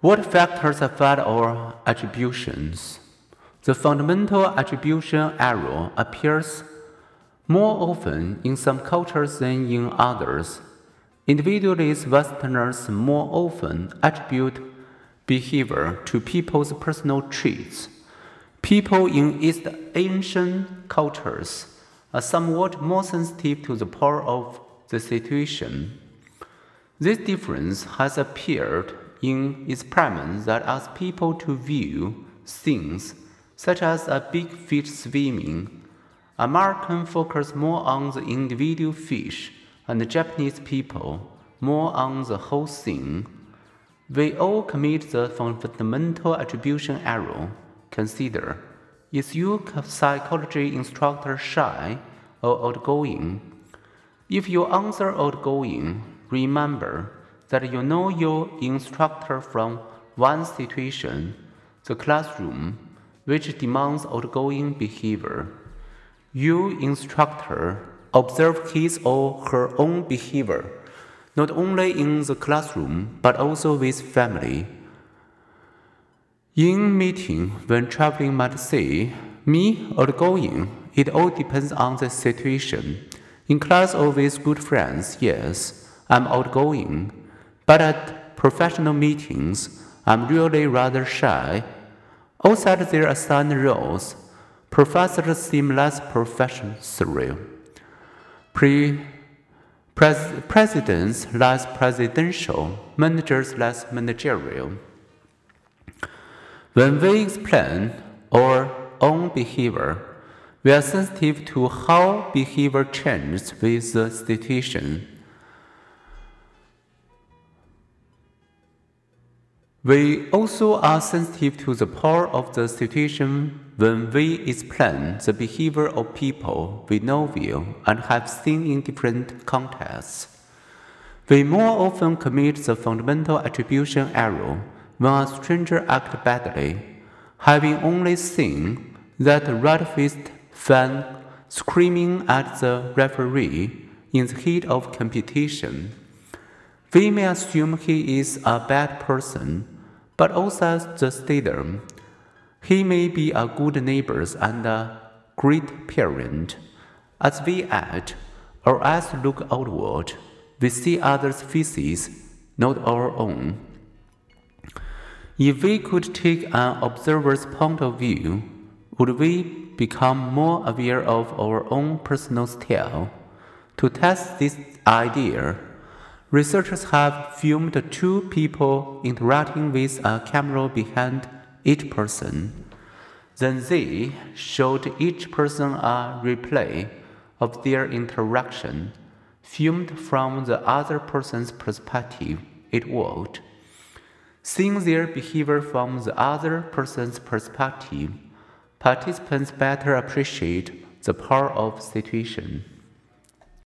What factors affect our attributions? The fundamental attribution error appears more often in some cultures than in others. Individualist Westerners more often attribute behavior to people's personal traits. People in East Asian cultures are somewhat more sensitive to the power of the situation. This difference has appeared in experiments that ask people to view things such as a big fish swimming. American focus more on the individual fish, and the Japanese people more on the whole thing. We all commit the fundamental attribution error. Consider is your psychology instructor shy or outgoing? If you answer outgoing, remember that you know your instructor from one situation, the classroom, which demands outgoing behavior. Your instructor observe his or her own behavior, not only in the classroom but also with family. In meeting, when traveling, might say, "Me outgoing." It all depends on the situation. In class or with good friends, yes, I'm outgoing. But at professional meetings, I'm really rather shy. Outside their assigned roles, professors seem less professional. Pre- pres- presidents less presidential, managers less managerial. When we explain our own behavior, we are sensitive to how behavior changes with the situation. We also are sensitive to the power of the situation when we explain the behavior of people we know well and have seen in different contexts. We more often commit the fundamental attribution error when a stranger acts badly, having only seen that red-faced fan screaming at the referee in the heat of competition. We may assume he is a bad person but also the stadium. He may be a good neighbor and a great parent. As we act, or as look outward, we see others' faces, not our own. If we could take an observer's point of view, would we become more aware of our own personal style? To test this idea, Researchers have filmed two people interacting with a camera behind each person. Then they showed each person a replay of their interaction, filmed from the other person's perspective. It worked. Seeing their behavior from the other person's perspective, participants better appreciate the power of situation.